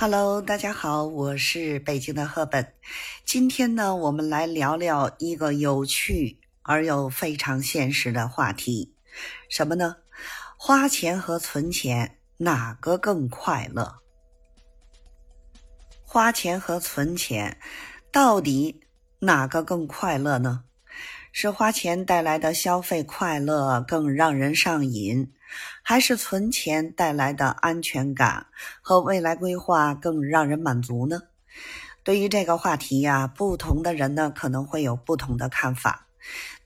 Hello，大家好，我是北京的赫本。今天呢，我们来聊聊一个有趣而又非常现实的话题，什么呢？花钱和存钱哪个更快乐？花钱和存钱到底哪个更快乐呢？是花钱带来的消费快乐更让人上瘾？还是存钱带来的安全感和未来规划更让人满足呢？对于这个话题呀，不同的人呢可能会有不同的看法。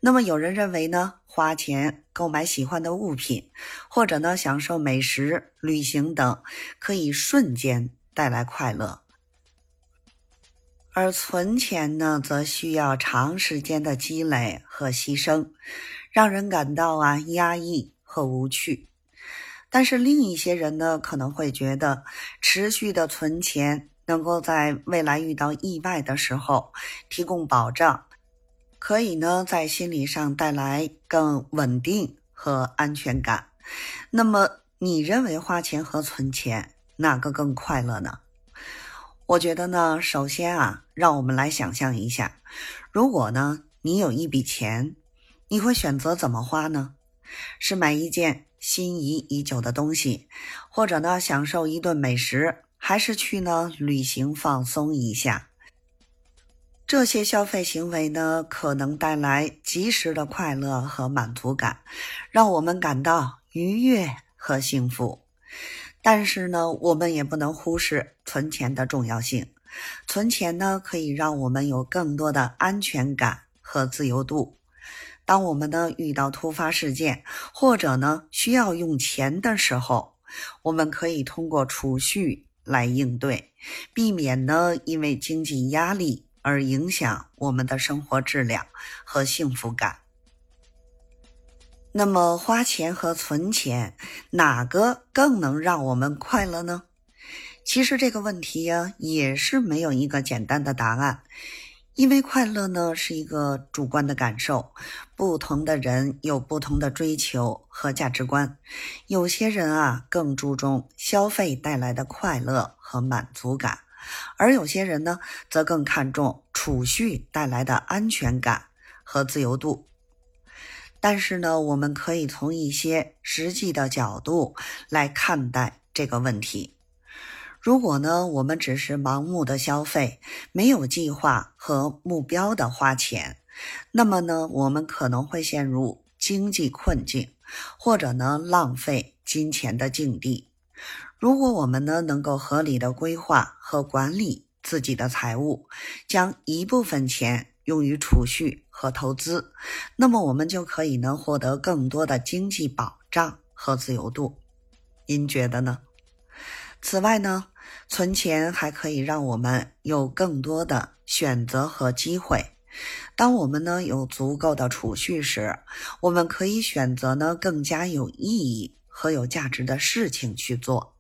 那么有人认为呢，花钱购买喜欢的物品，或者呢享受美食、旅行等，可以瞬间带来快乐；而存钱呢，则需要长时间的积累和牺牲，让人感到啊压抑。和无趣，但是另一些人呢，可能会觉得持续的存钱能够在未来遇到意外的时候提供保障，可以呢在心理上带来更稳定和安全感。那么，你认为花钱和存钱哪个更快乐呢？我觉得呢，首先啊，让我们来想象一下，如果呢你有一笔钱，你会选择怎么花呢？是买一件心仪已久的东西，或者呢享受一顿美食，还是去呢旅行放松一下？这些消费行为呢，可能带来及时的快乐和满足感，让我们感到愉悦和幸福。但是呢，我们也不能忽视存钱的重要性。存钱呢，可以让我们有更多的安全感和自由度。当我们呢遇到突发事件，或者呢需要用钱的时候，我们可以通过储蓄来应对，避免呢因为经济压力而影响我们的生活质量和幸福感。那么，花钱和存钱哪个更能让我们快乐呢？其实这个问题呀，也是没有一个简单的答案。因为快乐呢是一个主观的感受，不同的人有不同的追求和价值观。有些人啊更注重消费带来的快乐和满足感，而有些人呢则更看重储蓄带来的安全感和自由度。但是呢，我们可以从一些实际的角度来看待这个问题。如果呢，我们只是盲目的消费，没有计划和目标的花钱，那么呢，我们可能会陷入经济困境，或者呢，浪费金钱的境地。如果我们呢，能够合理的规划和管理自己的财务，将一部分钱用于储蓄和投资，那么我们就可以呢，获得更多的经济保障和自由度。您觉得呢？此外呢？存钱还可以让我们有更多的选择和机会。当我们呢有足够的储蓄时，我们可以选择呢更加有意义和有价值的事情去做，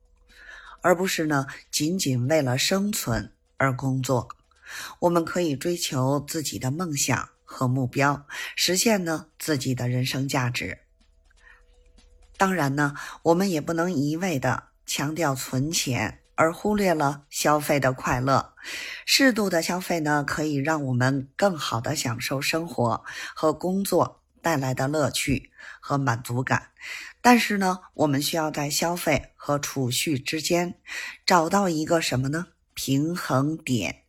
而不是呢仅仅为了生存而工作。我们可以追求自己的梦想和目标，实现呢自己的人生价值。当然呢，我们也不能一味的强调存钱。而忽略了消费的快乐。适度的消费呢，可以让我们更好的享受生活和工作带来的乐趣和满足感。但是呢，我们需要在消费和储蓄之间找到一个什么呢？平衡点，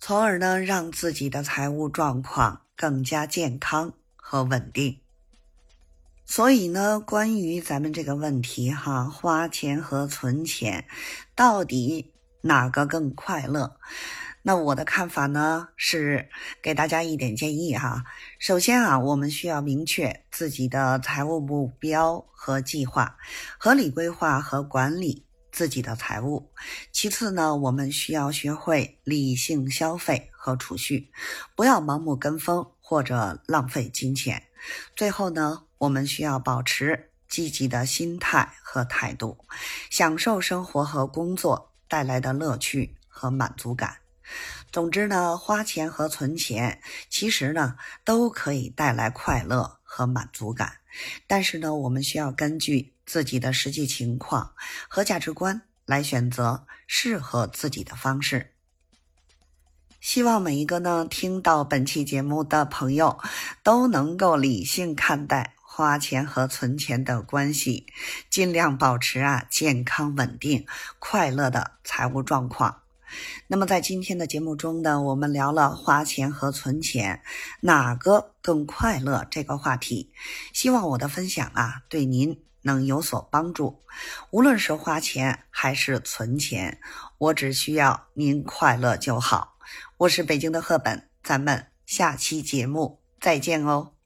从而呢，让自己的财务状况更加健康和稳定。所以呢，关于咱们这个问题哈，花钱和存钱，到底哪个更快乐？那我的看法呢，是给大家一点建议哈。首先啊，我们需要明确自己的财务目标和计划，合理规划和管理自己的财务。其次呢，我们需要学会理性消费和储蓄，不要盲目跟风或者浪费金钱。最后呢。我们需要保持积极的心态和态度，享受生活和工作带来的乐趣和满足感。总之呢，花钱和存钱其实呢都可以带来快乐和满足感，但是呢，我们需要根据自己的实际情况和价值观来选择适合自己的方式。希望每一个呢听到本期节目的朋友都能够理性看待花钱和存钱的关系，尽量保持啊健康稳定、快乐的财务状况。那么在今天的节目中呢，我们聊了花钱和存钱哪个更快乐这个话题。希望我的分享啊对您能有所帮助。无论是花钱还是存钱，我只需要您快乐就好。我是北京的赫本，咱们下期节目再见哦。